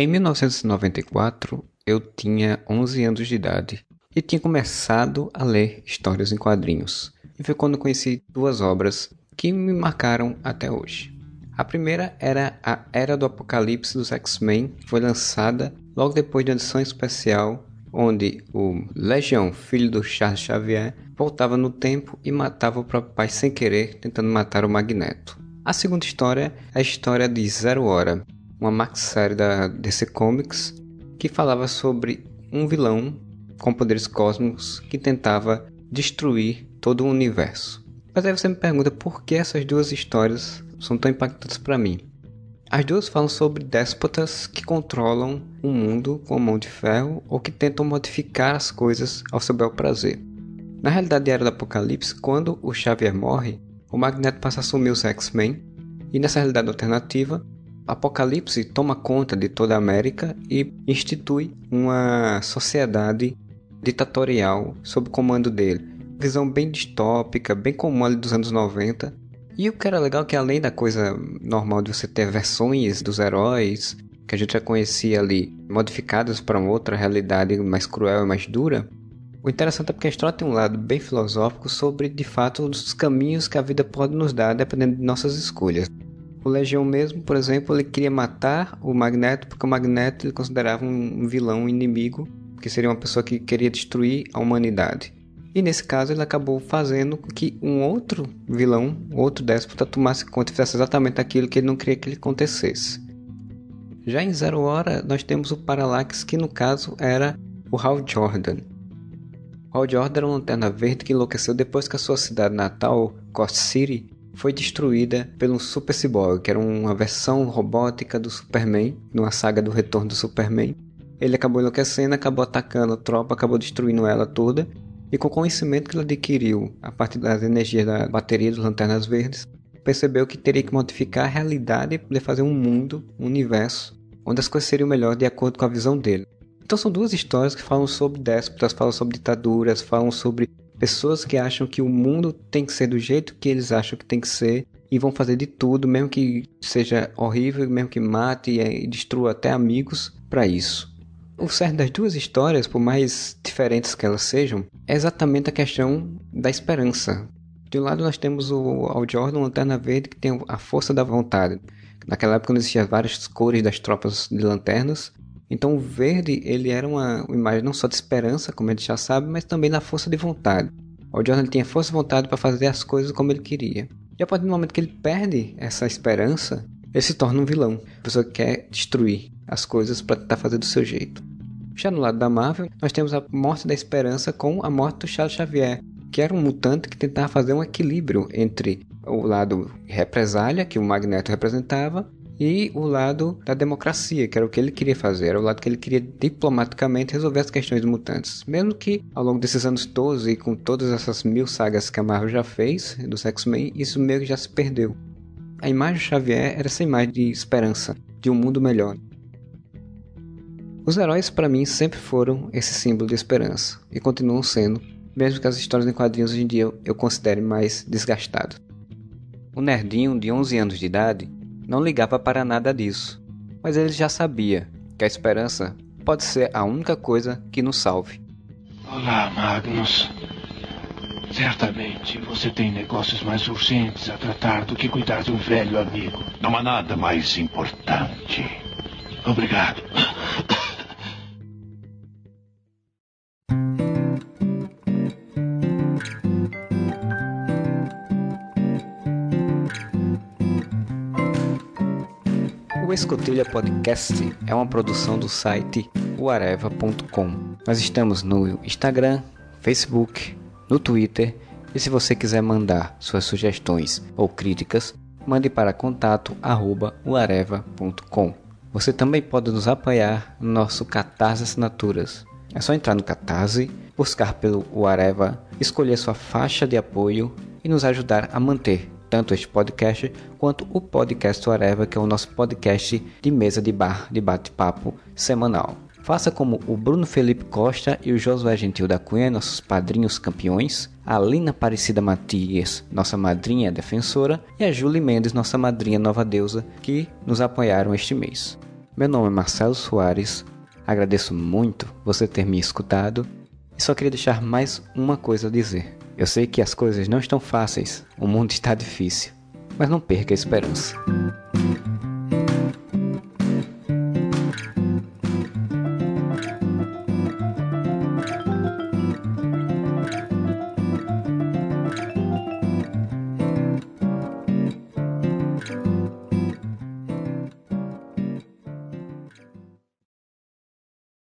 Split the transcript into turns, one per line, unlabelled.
Em 1994, eu tinha 11 anos de idade e tinha começado a ler histórias em quadrinhos. E foi quando conheci duas obras que me marcaram até hoje. A primeira era a Era do Apocalipse dos X-Men, foi lançada logo depois de uma edição especial onde o Legião, filho do Charles Xavier, voltava no tempo e matava o próprio pai sem querer, tentando matar o Magneto. A segunda história é a história de Zero Hora, uma maxi-série da DC Comics que falava sobre um vilão com poderes cósmicos que tentava destruir todo o universo. Mas aí você me pergunta por que essas duas histórias são tão impactantes para mim. As duas falam sobre déspotas que controlam o mundo com mão de ferro ou que tentam modificar as coisas ao seu bel prazer. Na realidade Era do Apocalipse, quando o Xavier morre, o Magneto passa a assumir os X-Men, e nessa realidade alternativa, Apocalipse toma conta de toda a América e institui uma sociedade ditatorial sob o comando dele. Visão bem distópica, bem comum ali dos anos 90, e o que era legal é que além da coisa normal de você ter versões dos heróis que a gente já conhecia ali, modificadas para uma outra realidade mais cruel e mais dura, o interessante é porque a história tem um lado bem filosófico sobre, de fato, os caminhos que a vida pode nos dar dependendo de nossas escolhas. O Legião mesmo, por exemplo, ele queria matar o Magneto porque o Magneto ele considerava um vilão, um inimigo, que seria uma pessoa que queria destruir a humanidade. E nesse caso ele acabou fazendo com que um outro vilão, outro déspota, tomasse conta e fizesse exatamente aquilo que ele não queria que ele acontecesse. Já em Zero Hora nós temos o Parallax, que no caso era o Hal Jordan. Hal Jordan era uma lanterna verde que enlouqueceu depois que a sua cidade natal, Cost City, foi destruída pelo Super Cyborg, que era uma versão robótica do Superman, numa saga do retorno do Superman. Ele acabou enlouquecendo, acabou atacando a tropa, acabou destruindo ela toda e com o conhecimento que ele adquiriu a partir das energias da bateria das lanternas verdes, percebeu que teria que modificar a realidade para poder fazer um mundo, um universo, onde as coisas seriam melhor de acordo com a visão dele. Então são duas histórias que falam sobre déspotas, falam sobre ditaduras, falam sobre pessoas que acham que o mundo tem que ser do jeito que eles acham que tem que ser e vão fazer de tudo, mesmo que seja horrível, mesmo que mate e destrua até amigos, para isso. O certo das duas histórias, por mais diferentes que elas sejam, é exatamente a questão da esperança. De um lado nós temos o Al Jordan, Lanterna Verde, que tem a força da vontade. Naquela época não existiam várias cores das tropas de lanternas, então o verde ele era uma, imagem não só de esperança, como a gente já sabe, mas também da força de vontade. O Jordan tinha força de vontade para fazer as coisas como ele queria. E a partir do momento que ele perde essa esperança, ele se torna um vilão. A pessoa que quer destruir as coisas para tentar fazer do seu jeito. Já no lado da Marvel, nós temos a morte da esperança com a morte do Charles Xavier, que era um mutante que tentava fazer um equilíbrio entre o lado represália, que o Magneto representava, e o lado da democracia, que era o que ele queria fazer, era o lado que ele queria diplomaticamente resolver as questões mutantes. Mesmo que ao longo desses anos todos e com todas essas mil sagas que a Marvel já fez dos X-Men, isso meio que já se perdeu. A imagem do Xavier era essa imagem de esperança, de um mundo melhor. Os heróis para mim sempre foram esse símbolo de esperança e continuam sendo, mesmo que as histórias em quadrinhos hoje em dia eu considere mais desgastado. O nerdinho de 11 anos de idade não ligava para nada disso, mas ele já sabia que a esperança pode ser a única coisa que nos salve.
Olá, Magnus. Certamente você tem negócios mais urgentes a tratar do que cuidar de um velho amigo.
Não há nada mais importante.
Obrigado.
O Escotilha Podcast é uma produção do site uareva.com. Nós estamos no Instagram, Facebook, no Twitter e se você quiser mandar suas sugestões ou críticas, mande para contato@uareva.com. Você também pode nos apoiar no nosso Catarse Assinaturas. É só entrar no Catarse, buscar pelo Uareva, escolher sua faixa de apoio e nos ajudar a manter tanto este podcast quanto o podcast Whatever, que é o nosso podcast de mesa de bar de bate-papo semanal. Faça como o Bruno Felipe Costa e o Josué Gentil da Cunha, nossos padrinhos campeões, a Lina Aparecida Matias, nossa madrinha defensora, e a Julie Mendes, nossa madrinha nova deusa, que nos apoiaram este mês. Meu nome é Marcelo Soares, agradeço muito você ter me escutado e só queria deixar mais uma coisa a dizer. Eu sei que as coisas não estão fáceis, o mundo está difícil, mas não perca a esperança.